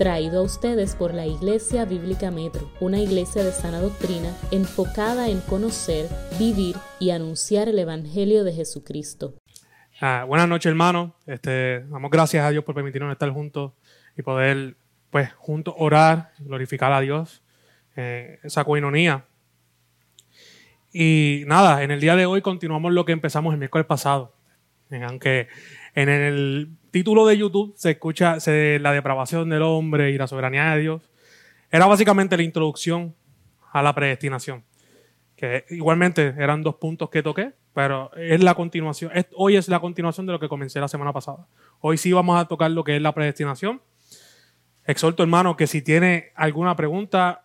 traído a ustedes por la Iglesia Bíblica Metro, una iglesia de sana doctrina enfocada en conocer, vivir y anunciar el Evangelio de Jesucristo. Ah, buenas noches, hermanos. Este, damos gracias a Dios por permitirnos estar juntos y poder, pues, juntos orar, glorificar a Dios, eh, esa coinonía. Y nada, en el día de hoy continuamos lo que empezamos el miércoles pasado. Aunque en el título de YouTube se escucha la depravación del hombre y la soberanía de Dios. Era básicamente la introducción a la predestinación. Que igualmente eran dos puntos que toqué, pero es la continuación. hoy es la continuación de lo que comencé la semana pasada. Hoy sí vamos a tocar lo que es la predestinación. Exhorto, hermano, que si tiene alguna pregunta,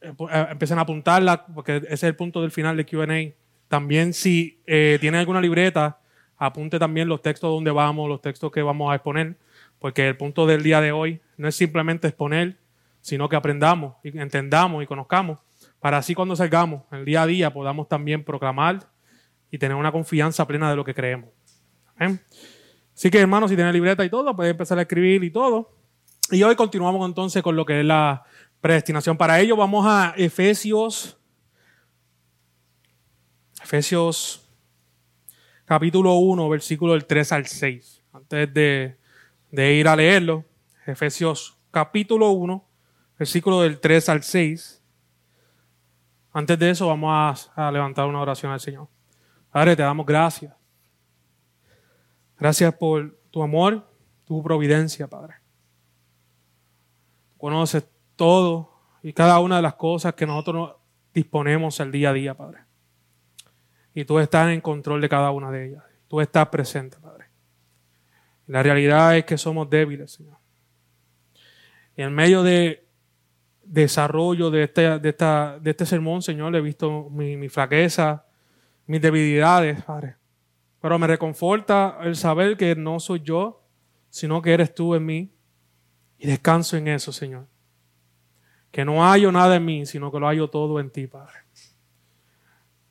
eh, eh, empiecen a apuntarla, porque ese es el punto del final de QA. También si eh, tiene alguna libreta, apunte también los textos donde vamos, los textos que vamos a exponer, porque el punto del día de hoy no es simplemente exponer, sino que aprendamos y entendamos y conozcamos, para así cuando salgamos el día a día podamos también proclamar y tener una confianza plena de lo que creemos. Así que hermanos, si tienen libreta y todo, pueden empezar a escribir y todo. Y hoy continuamos entonces con lo que es la predestinación. Para ello vamos a Efesios, Efesios capítulo 1, versículo del 3 al 6. Antes de, ir a leerlo, Efesios capítulo 1, versículo del 3 al 6. Antes de eso vamos a, a levantar una oración al Señor. Padre, te damos gracias. Gracias por tu amor, tu providencia, Padre. Conoces todo y cada una de las cosas que nosotros disponemos el día a día, Padre y tú estás en control de cada una de ellas. Tú estás presente, Padre. la realidad es que somos débiles, Señor. En medio de desarrollo de este, de esta, de este sermón, Señor, he visto mi, mi mis debilidades, Padre. Pero me reconforta el saber que no soy yo, sino que eres tú en mí. Y descanso en eso, Señor. Que no hallo nada en mí, sino que lo hallo todo en ti, Padre.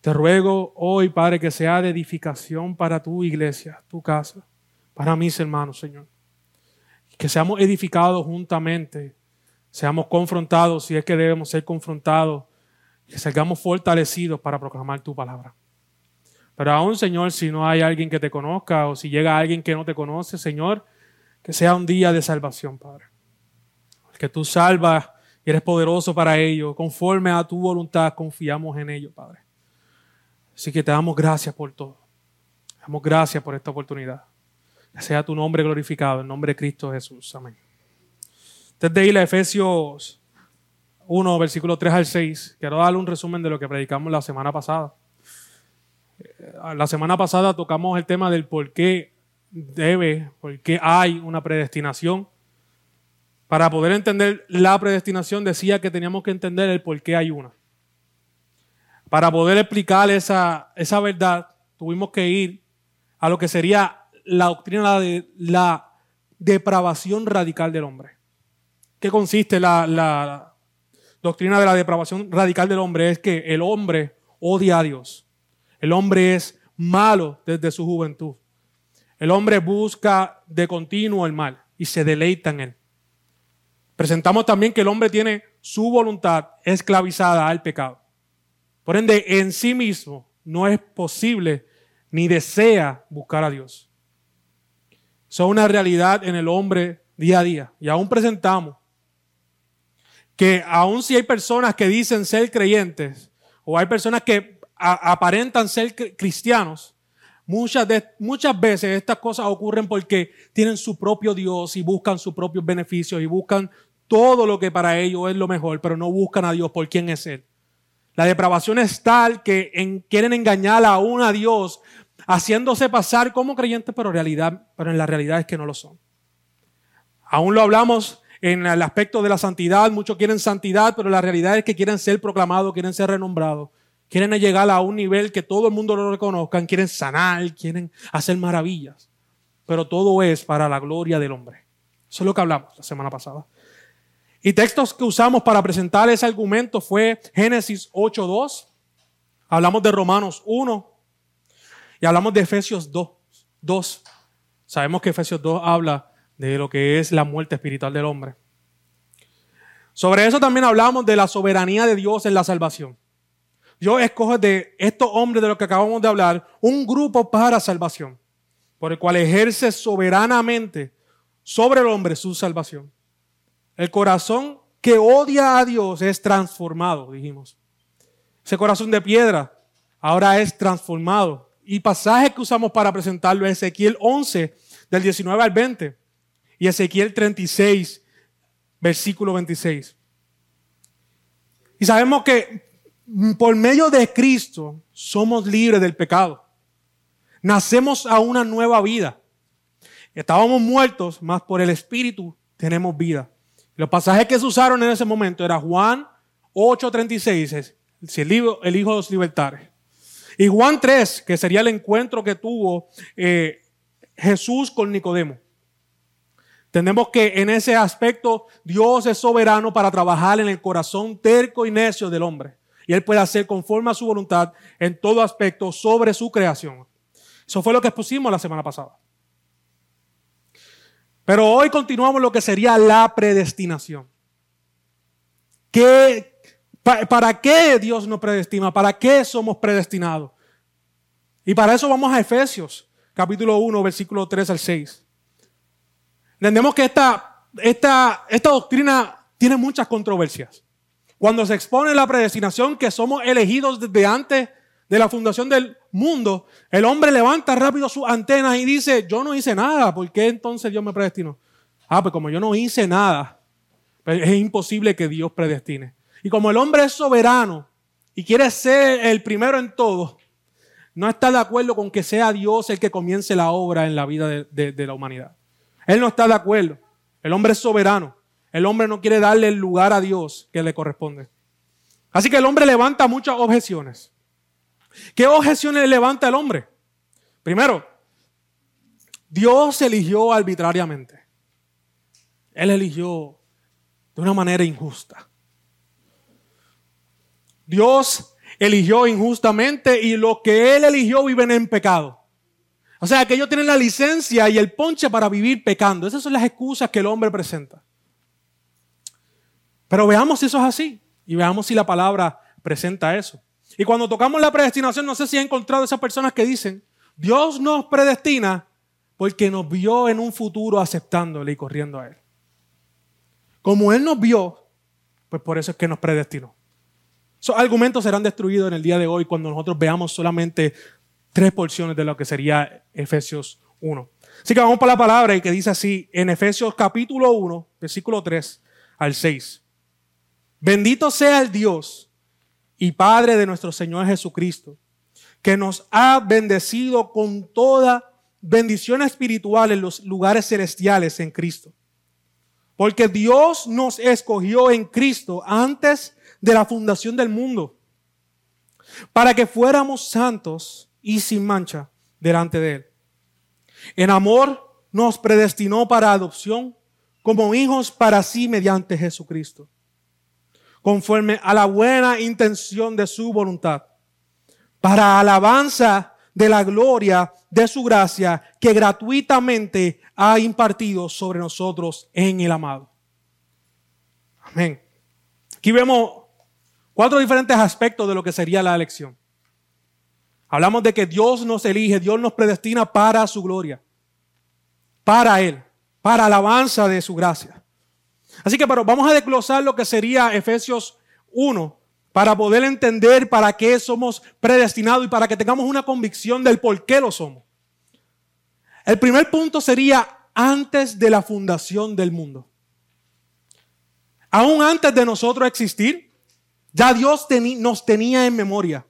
Te ruego hoy, Padre, que sea de edificación para tu iglesia, tu casa, para mis hermanos, Señor. Que seamos edificados juntamente, seamos confrontados si es que debemos ser confrontados, que salgamos fortalecidos para proclamar tu palabra. Pero aún, Señor, si no hay alguien que te conozca o si llega alguien que no te conoce, Señor, que sea un día de salvación, Padre. Que tú salvas y eres poderoso para ello. Conforme a tu voluntad, confiamos en ello, Padre. Así que te damos gracias por todo. Te damos gracias por esta oportunidad. Que sea tu nombre glorificado, en nombre de Cristo Jesús. Amén. Antes de ir a Efesios 1, versículo 3 al 6, quiero darle un resumen de lo que predicamos la semana pasada. Eh, la semana pasada tocamos el tema del por qué debe, por qué hay una predestinación. Para poder entender la predestinación decía que teníamos que entender el por qué hay una. Para poder explicar esa, esa verdad, tuvimos que ir a lo que sería la doctrina de la depravación radical del hombre. ¿Qué consiste la, la doctrina de la depravación radical del hombre? Es que el hombre odia a Dios. El hombre es malo desde su juventud. El hombre busca de continuo el mal y se deleita en él. Presentamos también que el hombre tiene su voluntad esclavizada al pecado. Por ende, en sí mismo no es posible ni desea buscar a Dios. Es una realidad en el hombre día a día. Y aún presentamos que aún si hay personas que dicen ser creyentes o hay personas que aparentan ser cristianos, muchas, de, muchas veces estas cosas ocurren porque tienen su propio Dios y buscan sus propios beneficios y buscan todo lo que para ellos es lo mejor, pero no buscan a Dios por quién es Él. La depravación es tal que quieren engañar aún a Dios, haciéndose pasar como creyentes, pero, realidad, pero en la realidad es que no lo son. Aún lo hablamos en el aspecto de la santidad, muchos quieren santidad, pero la realidad es que quieren ser proclamados, quieren ser renombrados, quieren llegar a un nivel que todo el mundo lo reconozcan, quieren sanar, quieren hacer maravillas, pero todo es para la gloria del hombre. Eso es lo que hablamos la semana pasada. Y textos que usamos para presentar ese argumento fue Génesis 8.2, hablamos de Romanos 1 y hablamos de Efesios 2, 2. Sabemos que Efesios 2 habla de lo que es la muerte espiritual del hombre. Sobre eso también hablamos de la soberanía de Dios en la salvación. Dios escoge de estos hombres de los que acabamos de hablar un grupo para salvación, por el cual ejerce soberanamente sobre el hombre su salvación. El corazón que odia a Dios es transformado, dijimos. Ese corazón de piedra ahora es transformado. Y pasaje que usamos para presentarlo es Ezequiel 11, del 19 al 20, y Ezequiel 36, versículo 26. Y sabemos que por medio de Cristo somos libres del pecado. Nacemos a una nueva vida. Estábamos muertos, más por el Espíritu tenemos vida. Los pasajes que se usaron en ese momento era Juan 8:36, el, libro, el Hijo de los Libertarios. Y Juan 3, que sería el encuentro que tuvo eh, Jesús con Nicodemo. Tenemos que en ese aspecto Dios es soberano para trabajar en el corazón terco y necio del hombre. Y Él puede hacer conforme a su voluntad en todo aspecto sobre su creación. Eso fue lo que expusimos la semana pasada. Pero hoy continuamos lo que sería la predestinación. ¿Qué, ¿Para qué Dios nos predestina? ¿Para qué somos predestinados? Y para eso vamos a Efesios, capítulo 1, versículo 3 al 6. Entendemos que esta, esta, esta doctrina tiene muchas controversias. Cuando se expone la predestinación que somos elegidos desde antes de la fundación del mundo, el hombre levanta rápido sus antenas y dice, yo no hice nada, ¿por qué entonces Dios me predestinó? Ah, pues como yo no hice nada, pues es imposible que Dios predestine. Y como el hombre es soberano y quiere ser el primero en todo, no está de acuerdo con que sea Dios el que comience la obra en la vida de, de la humanidad. Él no está de acuerdo. El hombre es soberano. El hombre no quiere darle el lugar a Dios que le corresponde. Así que el hombre levanta muchas objeciones. ¿Qué objeciones levanta el hombre? Primero, Dios eligió arbitrariamente. Él eligió de una manera injusta. Dios eligió injustamente y lo que Él eligió viven en pecado. O sea, que ellos tienen la licencia y el ponche para vivir pecando. Esas son las excusas que el hombre presenta. Pero veamos si eso es así y veamos si la palabra presenta eso. Y cuando tocamos la predestinación, no sé si ha encontrado esas personas que dicen, Dios nos predestina porque nos vio en un futuro aceptándole y corriendo a Él. Como Él nos vio, pues por eso es que nos predestinó. Esos argumentos serán destruidos en el día de hoy cuando nosotros veamos solamente tres porciones de lo que sería Efesios 1. Así que vamos para la palabra y que dice así en Efesios capítulo 1, versículo 3 al 6. Bendito sea el Dios y Padre de nuestro Señor Jesucristo, que nos ha bendecido con toda bendición espiritual en los lugares celestiales en Cristo. Porque Dios nos escogió en Cristo antes de la fundación del mundo, para que fuéramos santos y sin mancha delante de Él. En amor nos predestinó para adopción como hijos para sí mediante Jesucristo conforme a la buena intención de su voluntad, para alabanza de la gloria de su gracia que gratuitamente ha impartido sobre nosotros en el amado. Amén. Aquí vemos cuatro diferentes aspectos de lo que sería la elección. Hablamos de que Dios nos elige, Dios nos predestina para su gloria, para Él, para alabanza de su gracia. Así que vamos a desglosar lo que sería Efesios 1 para poder entender para qué somos predestinados y para que tengamos una convicción del por qué lo somos. El primer punto sería antes de la fundación del mundo. Aún antes de nosotros existir, ya Dios nos tenía en memoria.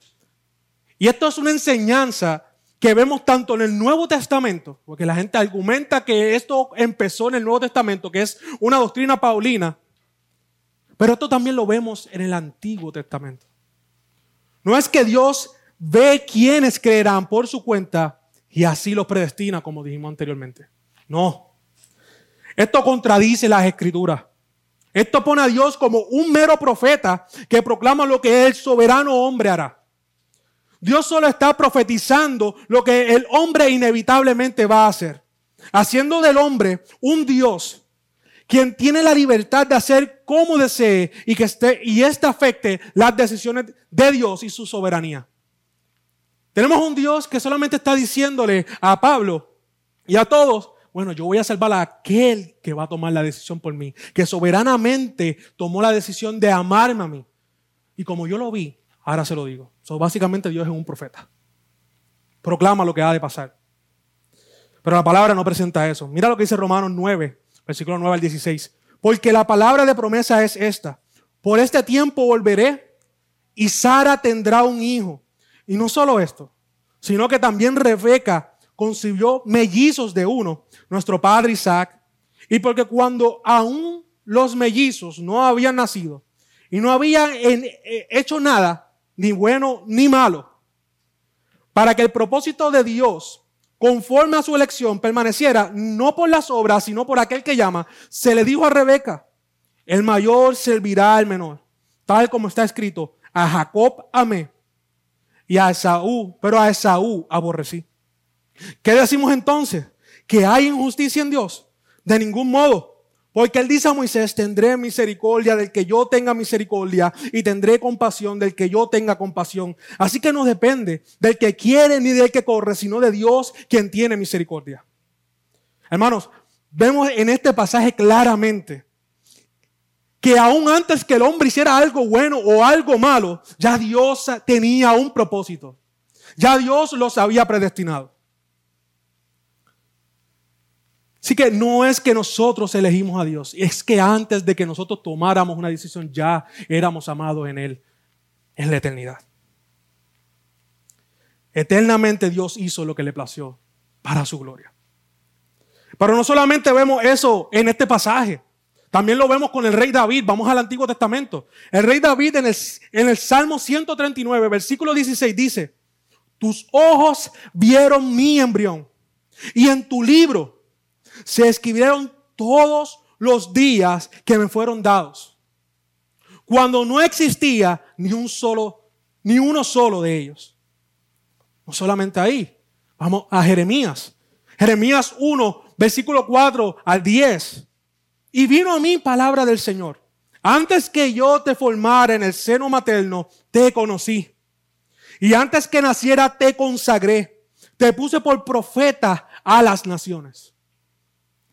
Y esto es una enseñanza que vemos tanto en el Nuevo Testamento, porque la gente argumenta que esto empezó en el Nuevo Testamento, que es una doctrina paulina, pero esto también lo vemos en el Antiguo Testamento. No es que Dios ve quienes creerán por su cuenta y así los predestina, como dijimos anteriormente. No. Esto contradice las escrituras. Esto pone a Dios como un mero profeta que proclama lo que el soberano hombre hará. Dios solo está profetizando lo que el hombre inevitablemente va a hacer. Haciendo del hombre un Dios quien tiene la libertad de hacer como desee y que esté, y este afecte las decisiones de Dios y su soberanía. Tenemos un Dios que solamente está diciéndole a Pablo y a todos, bueno, yo voy a salvar a aquel que va a tomar la decisión por mí, que soberanamente tomó la decisión de amarme a mí. Y como yo lo vi, ahora se lo digo. So, básicamente Dios es un profeta. Proclama lo que ha de pasar. Pero la palabra no presenta eso. Mira lo que dice Romanos 9, versículo 9 al 16. Porque la palabra de promesa es esta. Por este tiempo volveré y Sara tendrá un hijo. Y no solo esto, sino que también Rebeca concibió mellizos de uno, nuestro padre Isaac. Y porque cuando aún los mellizos no habían nacido y no habían eh, hecho nada, ni bueno ni malo, para que el propósito de Dios conforme a su elección, permaneciera no por las obras, sino por aquel que llama, se le dijo a Rebeca, el mayor servirá al menor, tal como está escrito, a Jacob amé y a Esaú, pero a Esaú aborrecí. ¿Qué decimos entonces? ¿Que hay injusticia en Dios? De ningún modo. Porque él dice a Moisés, tendré misericordia del que yo tenga misericordia y tendré compasión del que yo tenga compasión. Así que no depende del que quiere ni del que corre, sino de Dios quien tiene misericordia. Hermanos, vemos en este pasaje claramente que aún antes que el hombre hiciera algo bueno o algo malo, ya Dios tenía un propósito. Ya Dios los había predestinado. Así que no es que nosotros elegimos a Dios, es que antes de que nosotros tomáramos una decisión ya éramos amados en Él, en la eternidad. Eternamente Dios hizo lo que le plació para su gloria. Pero no solamente vemos eso en este pasaje, también lo vemos con el rey David. Vamos al Antiguo Testamento. El rey David en el, en el Salmo 139, versículo 16 dice, tus ojos vieron mi embrión y en tu libro se escribieron todos los días que me fueron dados. Cuando no existía ni un solo, ni uno solo de ellos. No solamente ahí. Vamos a Jeremías. Jeremías 1, versículo 4 al 10. Y vino a mí palabra del Señor. Antes que yo te formara en el seno materno, te conocí. Y antes que naciera, te consagré. Te puse por profeta a las naciones.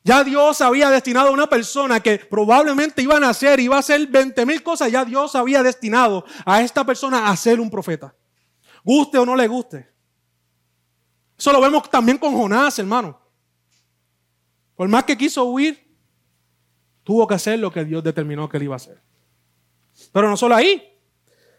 Ya Dios había destinado a una persona que probablemente iba a nacer, iba a hacer 20 mil cosas. Ya Dios había destinado a esta persona a ser un profeta. Guste o no le guste. Eso lo vemos también con Jonás, hermano. Por más que quiso huir, tuvo que hacer lo que Dios determinó que él iba a hacer. Pero no solo ahí,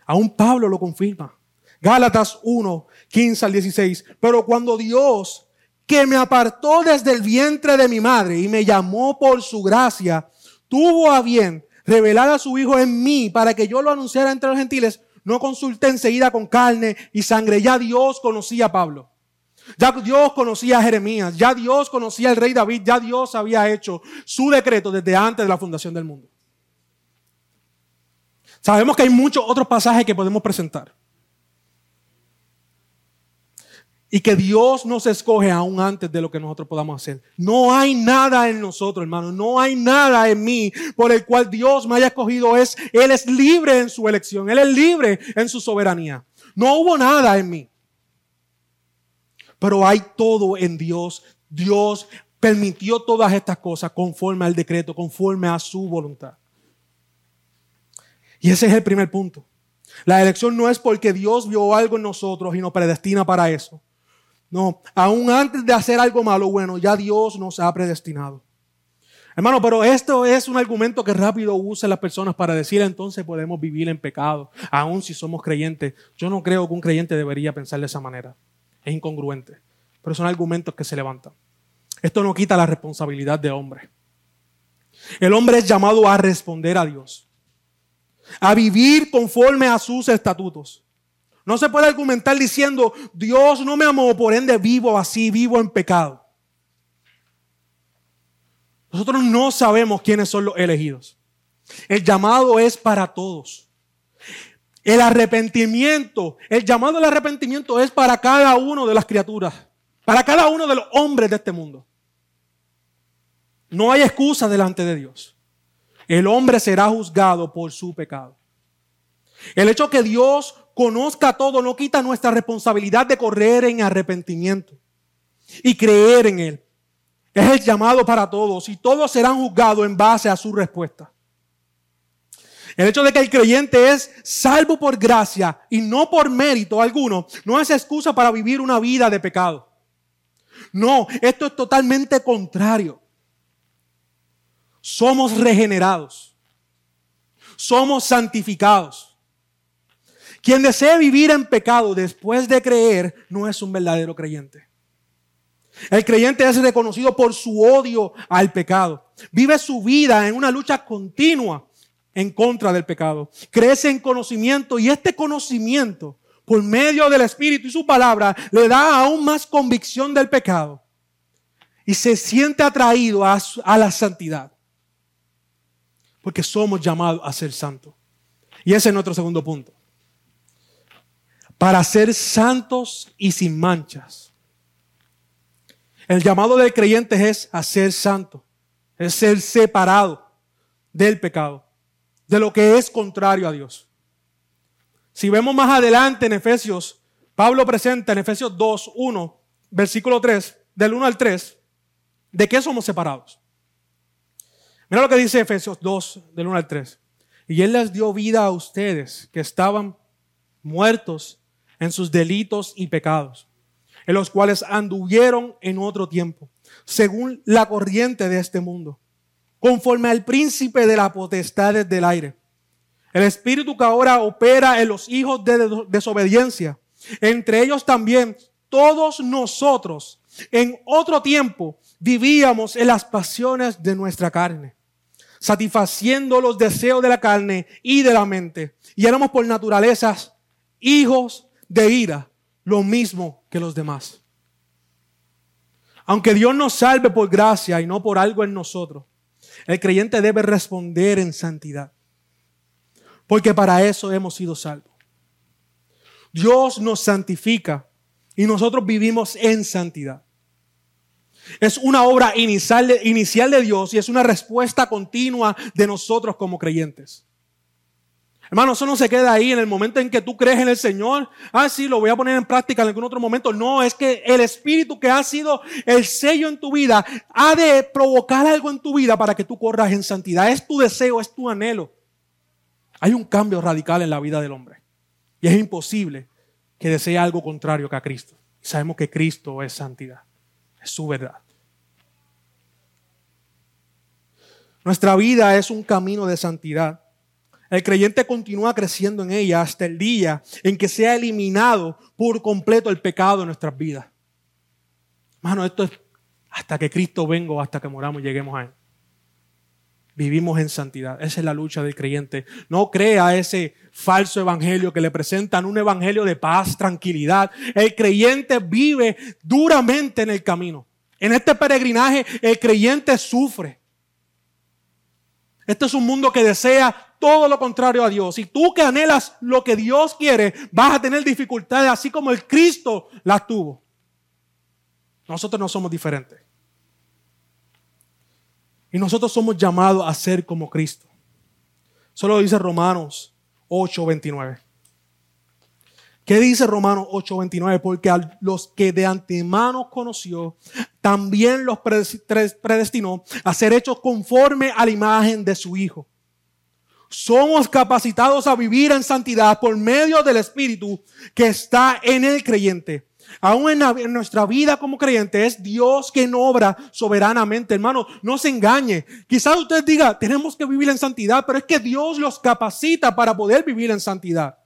aún Pablo lo confirma. Gálatas 1, 15 al 16. Pero cuando Dios que me apartó desde el vientre de mi madre y me llamó por su gracia, tuvo a bien revelar a su Hijo en mí para que yo lo anunciara entre los gentiles, no consulté enseguida con carne y sangre. Ya Dios conocía a Pablo. Ya Dios conocía a Jeremías. Ya Dios conocía al rey David. Ya Dios había hecho su decreto desde antes de la fundación del mundo. Sabemos que hay muchos otros pasajes que podemos presentar. Y que Dios nos escoge aún antes de lo que nosotros podamos hacer. No hay nada en nosotros, hermano. No hay nada en mí por el cual Dios me haya escogido. Es, Él es libre en su elección. Él es libre en su soberanía. No hubo nada en mí. Pero hay todo en Dios. Dios permitió todas estas cosas conforme al decreto, conforme a su voluntad. Y ese es el primer punto. La elección no es porque Dios vio algo en nosotros y nos predestina para eso. No, aún antes de hacer algo malo, bueno, ya Dios nos ha predestinado. Hermano, pero esto es un argumento que rápido usan las personas para decir entonces podemos vivir en pecado, aún si somos creyentes. Yo no creo que un creyente debería pensar de esa manera. Es incongruente. Pero son argumentos que se levantan. Esto no quita la responsabilidad del hombre. El hombre es llamado a responder a Dios, a vivir conforme a sus estatutos. No se puede argumentar diciendo, Dios no me amó, por ende vivo así, vivo en pecado. Nosotros no sabemos quiénes son los elegidos. El llamado es para todos. El arrepentimiento, el llamado al arrepentimiento es para cada uno de las criaturas, para cada uno de los hombres de este mundo. No hay excusa delante de Dios. El hombre será juzgado por su pecado. El hecho que Dios conozca todo no quita nuestra responsabilidad de correr en arrepentimiento y creer en Él. Es el llamado para todos y todos serán juzgados en base a su respuesta. El hecho de que el creyente es salvo por gracia y no por mérito alguno no es excusa para vivir una vida de pecado. No, esto es totalmente contrario. Somos regenerados. Somos santificados. Quien desee vivir en pecado después de creer no es un verdadero creyente. El creyente es reconocido por su odio al pecado. Vive su vida en una lucha continua en contra del pecado. Crece en conocimiento y este conocimiento, por medio del Espíritu y su palabra, le da aún más convicción del pecado y se siente atraído a, la santidad. Porque somos llamados a ser santos. Y ese es nuestro segundo punto. Para ser santos y sin manchas. El llamado del creyente es a ser santo, es ser separado del pecado de lo que es contrario a Dios. Si vemos más adelante en Efesios, Pablo presenta en Efesios 2, 1, versículo 3, del 1 al 3, de qué somos separados. Mira lo que dice Efesios 2, del 1 al 3. Y Él les dio vida a ustedes que estaban muertos en sus delitos y pecados, en los cuales anduvieron en otro tiempo, según la corriente de este mundo conforme al príncipe de las potestades del aire. El espíritu que ahora opera en los hijos de desobediencia. Entre ellos también todos nosotros en otro tiempo vivíamos en las pasiones de nuestra carne, satisfaciendo los deseos de la carne y de la mente. Y éramos por naturaleza hijos de ira, lo mismo que los demás. Aunque Dios nos salve por gracia y no por algo en nosotros, el creyente debe responder en santidad. Porque para eso hemos sido salvos. Dios nos santifica y nosotros vivimos en santidad. Es una obra inicial de, Dios y es una respuesta continua de nosotros como creyentes. Hermano, eso no se queda ahí en el momento en que tú crees en el Señor. Ah, sí, lo voy a poner en práctica en algún otro momento. No, es que el Espíritu que ha sido el sello en tu vida ha de provocar algo en tu vida para que tú corras en santidad. Es tu deseo, es tu anhelo. Hay un cambio radical en la vida del hombre. Y es imposible que desee algo contrario que a Cristo. sabemos que Cristo es santidad. Es su verdad. Nuestra vida es un camino de santidad el creyente continúa creciendo en ella hasta el día en que sea eliminado por completo el pecado de nuestras vidas. Hermano, esto es hasta que Cristo venga hasta que moramos y lleguemos a Él. Vivimos en santidad. Esa es la lucha del creyente. No crea ese falso evangelio que le presentan un evangelio de paz, tranquilidad. El creyente vive duramente en el camino. En este peregrinaje el creyente sufre. Este es un mundo que desea todo lo contrario a Dios. Y tú que anhelas lo que Dios quiere, vas a tener dificultades así como el Cristo las tuvo. Nosotros no somos diferentes. Y nosotros somos llamados a ser como Cristo. Solo dice Romanos 8:29. ¿Qué dice Romanos 8:29? Porque a los que de antemano conoció, también los predestinó a ser hechos conforme a la imagen de su Hijo somos capacitados a vivir en santidad por medio del Espíritu que está en el creyente. Aún en, nuestra vida como creyente es Dios quien obra soberanamente. Hermano, no se engañe. Quizás usted diga, tenemos que vivir en santidad, pero es que Dios los capacita para poder vivir en santidad.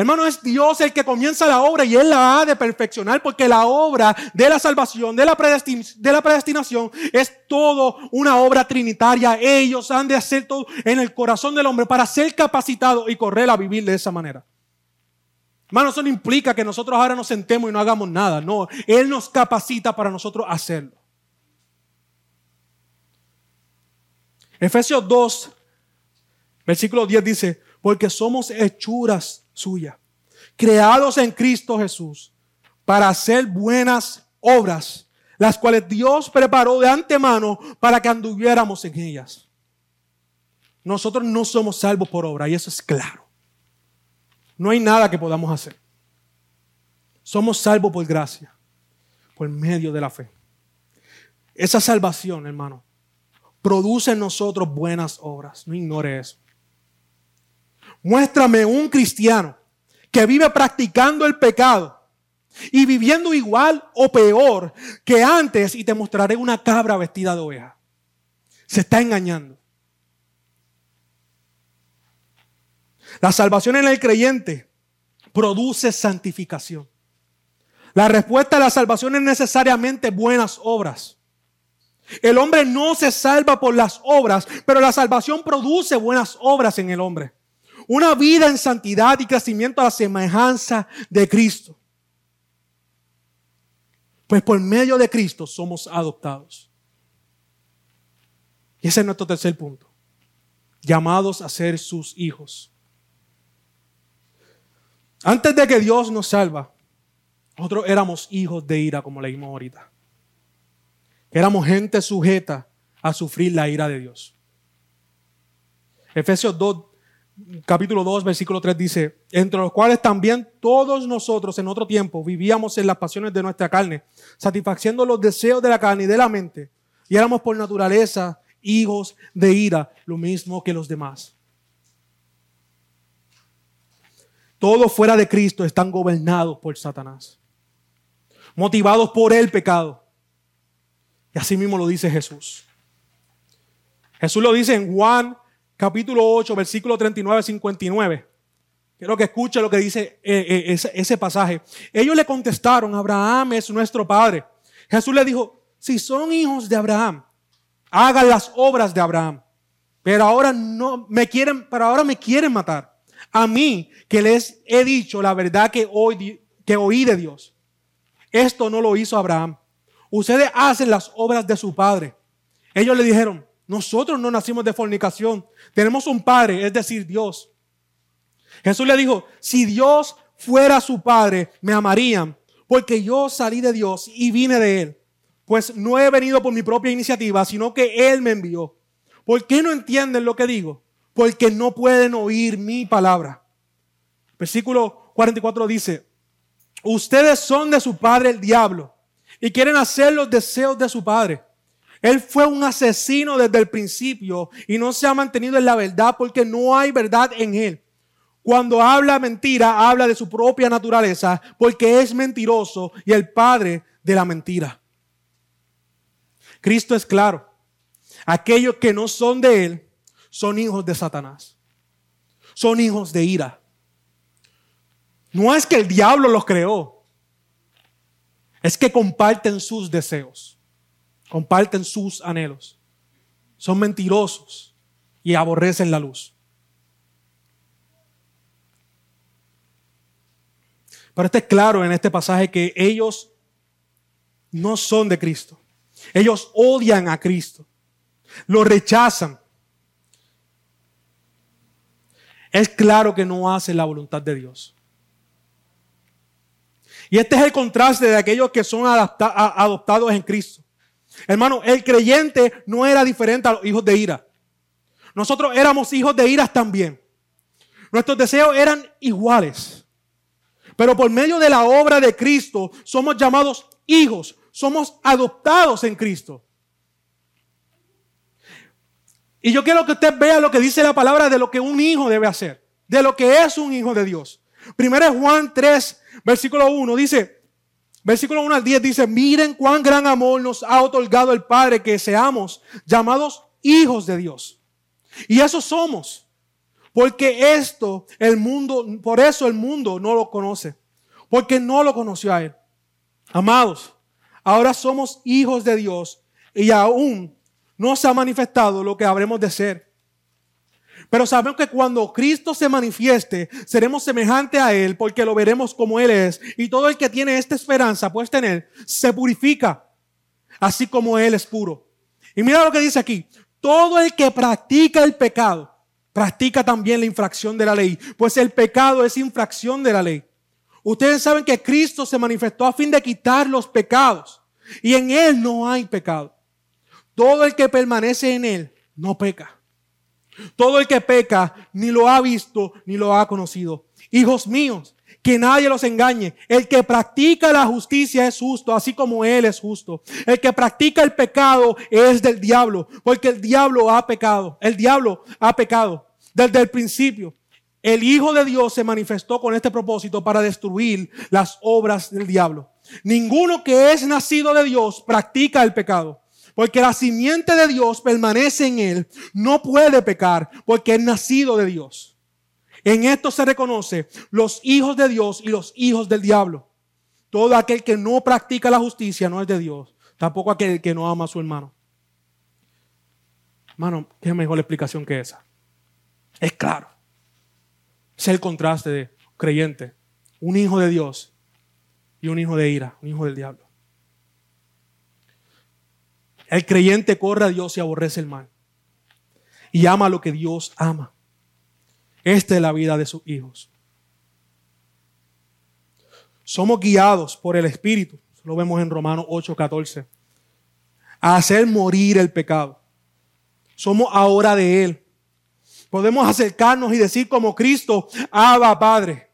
Hermano, es Dios el que comienza la obra y Él la ha de perfeccionar porque la obra de la salvación, de la, de la predestinación, es todo una obra trinitaria. Ellos han de hacer todo en el corazón del hombre para ser capacitado y correr a vivir de esa manera. Hermano, eso no implica que nosotros ahora nos sentemos y no hagamos nada. No, Él nos capacita para nosotros hacerlo. Efesios 2, versículo 10 dice, porque somos hechuras suya, creados en Cristo Jesús para hacer buenas obras, las cuales Dios preparó de antemano para que anduviéramos en ellas. Nosotros no somos salvos por obra y eso es claro. No hay nada que podamos hacer. Somos salvos por gracia, por medio de la fe. Esa salvación, hermano, produce en nosotros buenas obras. No ignore eso. Muéstrame un cristiano que vive practicando el pecado y viviendo igual o peor que antes y te mostraré una cabra vestida de oveja. Se está engañando. La salvación en el creyente produce santificación. La respuesta a la salvación es necesariamente buenas obras. El hombre no se salva por las obras, pero la salvación produce buenas obras en el hombre. Una vida en santidad y crecimiento a la semejanza de Cristo. Pues por medio de Cristo somos adoptados. Y ese es nuestro tercer punto. Llamados a ser sus hijos. Antes de que Dios nos salva, nosotros éramos hijos de ira, como leímos ahorita. Éramos gente sujeta a sufrir la ira de Dios. Efesios 2, capítulo 2, versículo 3 dice, entre los cuales también todos nosotros en otro tiempo vivíamos en las pasiones de nuestra carne, satisfaciendo los deseos de la carne y de la mente, y éramos por naturaleza hijos de ira, lo mismo que los demás. Todos fuera de Cristo están gobernados por Satanás, motivados por el pecado. Y así mismo lo dice Jesús. Jesús lo dice en Juan capítulo 8, versículo 39 59. Quiero que escuche lo que dice eh, eh, ese, pasaje. Ellos le contestaron, Abraham es nuestro padre. Jesús le dijo, si son hijos de Abraham, hagan las obras de Abraham. Pero ahora no me quieren, pero ahora me quieren matar. A mí que les he dicho la verdad que hoy que oí de Dios. Esto no lo hizo Abraham. Ustedes hacen las obras de su padre. Ellos le dijeron, nosotros no nacimos de fornicación. Tenemos un padre, es decir, Dios. Jesús le dijo, si Dios fuera su padre, me amarían, porque yo salí de Dios y vine de Él. Pues no he venido por mi propia iniciativa, sino que Él me envió. ¿Por qué no entienden lo que digo? Porque no pueden oír mi palabra. Versículo 44 dice, ustedes son de su padre el diablo y quieren hacer los deseos de su padre. Él fue un asesino desde el principio y no se ha mantenido en la verdad porque no hay verdad en él. Cuando habla mentira, habla de su propia naturaleza porque es mentiroso y el padre de la mentira. Cristo es claro. Aquellos que no son de él son hijos de Satanás. Son hijos de ira. No es que el diablo los creó. Es que comparten sus deseos comparten sus anhelos. Son mentirosos y aborrecen la luz. Pero está claro en este pasaje que ellos no son de Cristo. Ellos odian a Cristo. Lo rechazan. Es claro que no hacen la voluntad de Dios. Y este es el contraste de aquellos que son adoptados en Cristo. Hermano, el creyente no era diferente a los hijos de ira. Nosotros éramos hijos de ira también. Nuestros deseos eran iguales. Pero por medio de la obra de Cristo somos llamados hijos, somos adoptados en Cristo. Y yo quiero que usted vea lo que dice la palabra de lo que un hijo debe hacer, de lo que es un hijo de Dios. Primero Juan 3, versículo 1 dice, Versículo 1 al 10 dice, miren cuán gran amor nos ha otorgado el Padre que seamos llamados hijos de Dios. Y eso somos. Porque esto, el mundo, por eso el mundo no lo conoce. Porque no lo conoció a Él. Amados, ahora somos hijos de Dios y aún no se ha manifestado lo que habremos de ser. Pero sabemos que cuando Cristo se manifieste, seremos semejantes a Él porque lo veremos como Él es. Y todo el que tiene esta esperanza puesta en Él se purifica, así como Él es puro. Y mira lo que dice aquí. Todo el que practica el pecado, practica también la infracción de la ley, pues el pecado es infracción de la ley. Ustedes saben que Cristo se manifestó a fin de quitar los pecados y en Él no hay pecado. Todo el que permanece en Él no peca. Todo el que peca ni lo ha visto ni lo ha conocido. Hijos míos, que nadie los engañe. El que practica la justicia es justo, así como Él es justo. El que practica el pecado es del diablo, porque el diablo ha pecado. El diablo ha pecado desde el principio. El Hijo de Dios se manifestó con este propósito para destruir las obras del diablo. Ninguno que es nacido de Dios practica el pecado, porque la simiente de Dios permanece en él. No puede pecar porque es nacido de Dios. En esto se reconoce los hijos de Dios y los hijos del diablo. Todo aquel que no practica la justicia no es de Dios. Tampoco aquel que no ama a su hermano. Hermano, qué mejor explicación que esa. Es claro. Es el contraste de creyente, un hijo de Dios y un hijo de ira, un hijo del diablo. El creyente corre a Dios y aborrece el mal. Y ama lo que Dios ama. Esta es la vida de sus hijos. Somos guiados por el Espíritu, lo vemos en Romanos 8:14, a hacer morir el pecado. Somos ahora de Él. Podemos acercarnos y decir como Cristo, Abba Padre.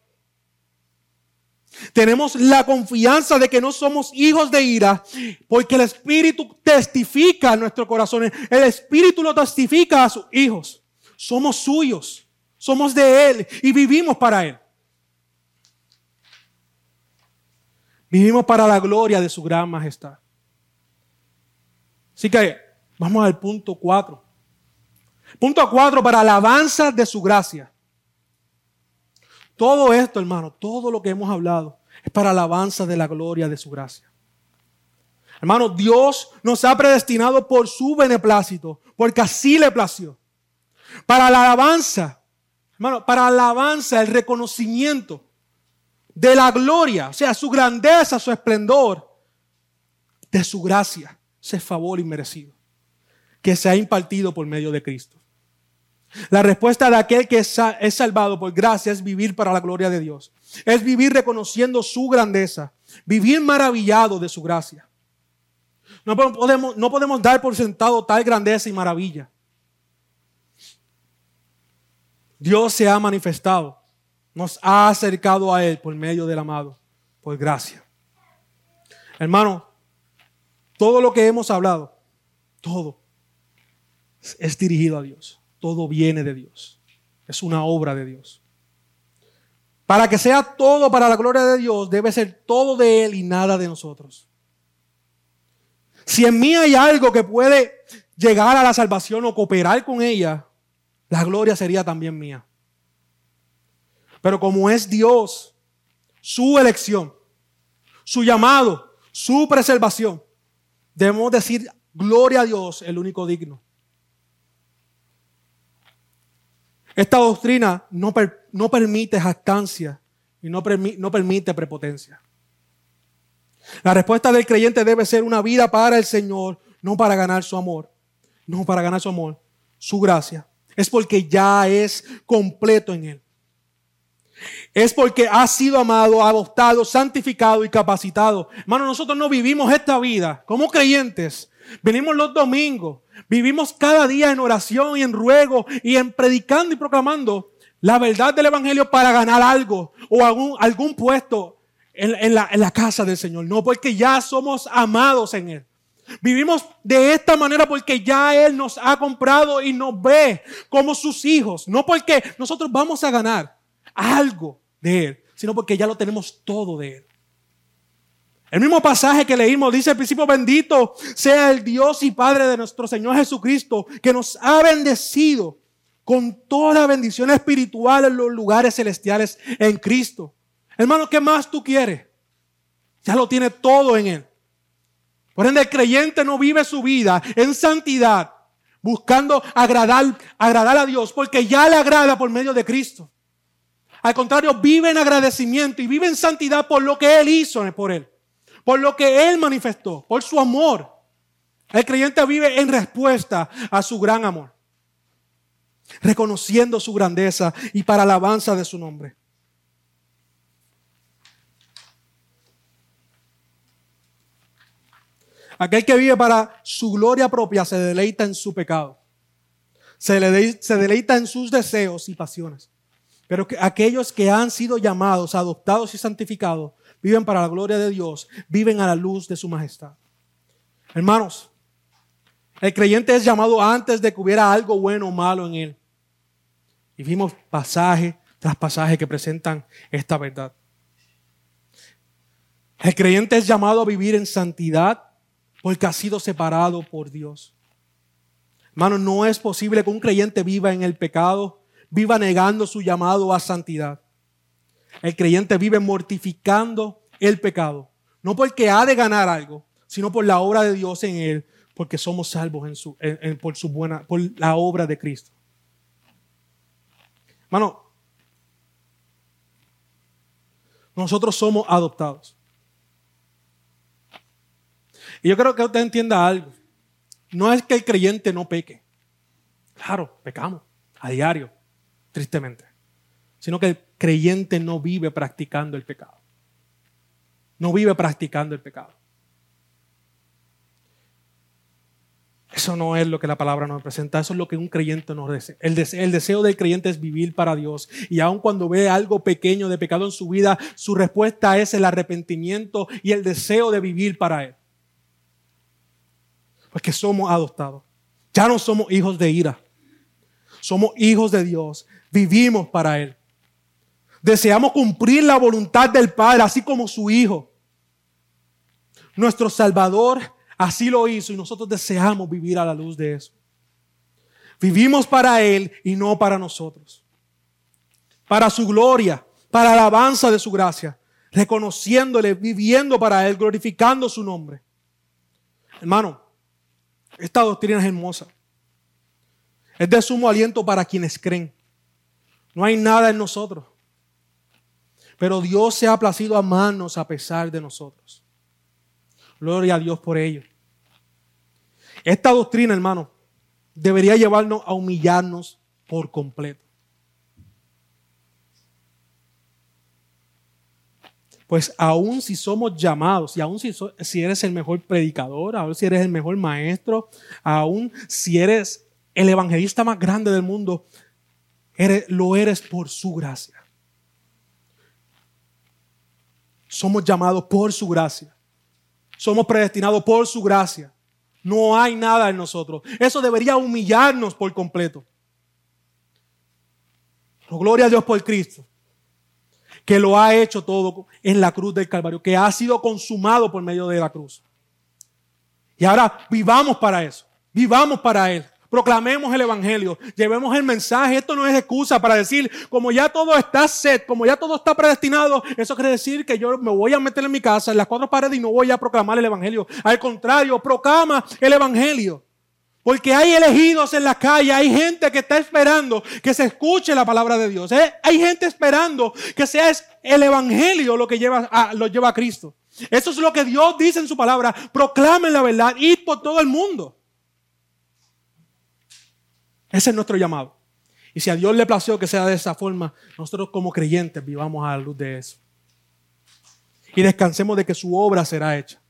Tenemos la confianza de que no somos hijos de ira, porque el Espíritu testifica a nuestros corazones. El Espíritu lo testifica a sus hijos. Somos suyos, somos de Él y vivimos para Él. Vivimos para la gloria de su gran majestad. Así que vamos al punto 4. Punto 4 para alabanza de su gracia. Todo esto, hermano, todo lo que hemos hablado es para alabanza de la gloria de su gracia. Hermano, Dios nos ha predestinado por su beneplácito, porque así le plació. Para la alabanza, hermano, para la alabanza, el reconocimiento de la gloria, o sea, su grandeza, su esplendor, de su gracia, ese favor inmerecido, que se ha impartido por medio de Cristo. La respuesta de aquel que es salvado por gracia es vivir para la gloria de Dios. Es vivir reconociendo su grandeza. Vivir maravillado de su gracia. No podemos, dar por sentado tal grandeza y maravilla. Dios se ha manifestado. Nos ha acercado a Él por medio del amado. Por gracia. Hermano, todo lo que hemos hablado, todo, es dirigido a Dios todo viene de Dios. Es una obra de Dios. Para que sea todo para la gloria de Dios, debe ser todo de Él y nada de nosotros. Si en mí hay algo que puede llegar a la salvación o cooperar con ella, la gloria sería también mía. Pero como es Dios, su elección, su llamado, su preservación, debemos decir gloria a Dios, el único digno. Esta doctrina no, no permite jactancia y no, no permite prepotencia. La respuesta del creyente debe ser una vida para el Señor, no para ganar su amor, no para ganar su amor, su gracia. Es porque ya es completo en Él. Es porque ha sido amado, adoptado, santificado y capacitado. Hermano, nosotros no vivimos esta vida como creyentes. Venimos los domingos, Vivimos cada día en oración y en ruego y en predicando y proclamando la verdad del Evangelio para ganar algo o algún, puesto en, la, en la casa del Señor. No, porque ya somos amados en Él. Vivimos de esta manera porque ya Él nos ha comprado y nos ve como sus hijos. No porque nosotros vamos a ganar algo de Él, sino porque ya lo tenemos todo de Él. El mismo pasaje que leímos dice el principio bendito sea el Dios y Padre de nuestro Señor Jesucristo, que nos ha bendecido con toda bendición espiritual en los lugares celestiales en Cristo. Hermano, ¿qué más tú quieres? Ya lo tiene todo en Él. Por ende, el creyente no vive su vida en santidad, buscando agradar, agradar a Dios, porque ya le agrada por medio de Cristo. Al contrario, vive en agradecimiento y vive en santidad por lo que Él hizo por Él por lo que Él manifestó, por su amor. El creyente vive en respuesta a su gran amor, reconociendo su grandeza y para alabanza de su nombre. Aquel que vive para su gloria propia se deleita en su pecado. Se, deleita en sus deseos y pasiones. Pero que aquellos que han sido llamados, adoptados y santificados, viven para la gloria de Dios, viven a la luz de su majestad. Hermanos, el creyente es llamado antes de que hubiera algo bueno o malo en él. Y vimos pasaje tras pasaje que presentan esta verdad. El creyente es llamado a vivir en santidad porque ha sido separado por Dios. Hermano, no es posible que un creyente viva en el pecado, viva negando su llamado a santidad. El creyente vive mortificando el pecado, no porque ha de ganar algo, sino por la obra de Dios en él, porque somos salvos en su, por su buena, por la obra de Cristo. Hermano, nosotros somos adoptados. Y yo creo que usted entienda algo. No es que el creyente no peque. Claro, pecamos a diario, tristemente. Sino que creyente no vive practicando el pecado. No vive practicando el pecado. Eso no es lo que la palabra nos presenta, eso es lo que un creyente nos desea. El, deseo. el deseo del creyente es vivir para Dios. Y aun cuando ve algo pequeño de pecado en su vida, su respuesta es el arrepentimiento y el deseo de vivir para Él. Porque somos adoptados. Ya no somos hijos de ira. Somos hijos de Dios. Vivimos para Él. Deseamos cumplir la voluntad del Padre, así como su Hijo. Nuestro Salvador así lo hizo y nosotros deseamos vivir a la luz de eso. Vivimos para Él y no para nosotros. Para su gloria, para la alabanza de su gracia, reconociéndole, viviendo para Él, glorificando su nombre. Hermano, esta doctrina es hermosa. Es de sumo aliento para quienes creen. No hay nada en nosotros. Pero Dios se ha placido amarnos a pesar de nosotros. Gloria a Dios por ello. Esta doctrina, hermano, debería llevarnos a humillarnos por completo. Pues aún si somos llamados, y aún si, si eres el mejor predicador, aún si eres el mejor maestro, aún si eres el evangelista más grande del mundo, lo eres por su gracia. Somos llamados por su gracia. Somos predestinados por su gracia. No hay nada en nosotros. Eso debería humillarnos por completo. gloria a Dios por Cristo que lo ha hecho todo en la cruz del Calvario, que ha sido consumado por medio de la cruz. Y ahora vivamos para eso, vivamos para Él. Proclamemos el Evangelio, llevemos el mensaje. Esto no es excusa para decir, como ya todo está set, como ya todo está predestinado, eso quiere decir que yo me voy a meter en mi casa, en las cuatro paredes y no voy a proclamar el Evangelio. Al contrario, proclama el Evangelio. Porque hay elegidos en la calle, hay gente que está esperando que se escuche la palabra de Dios. ¿eh? Hay gente esperando que sea el Evangelio lo que lleva a, Cristo. Eso es lo que Dios dice en su palabra. Proclamen la verdad, y por todo el mundo. Ese es nuestro llamado. Y si a Dios le plació que sea de esa forma, nosotros como creyentes vivamos a la luz de eso. Y descansemos de que su obra será hecha.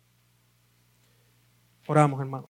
Oramos, hermano.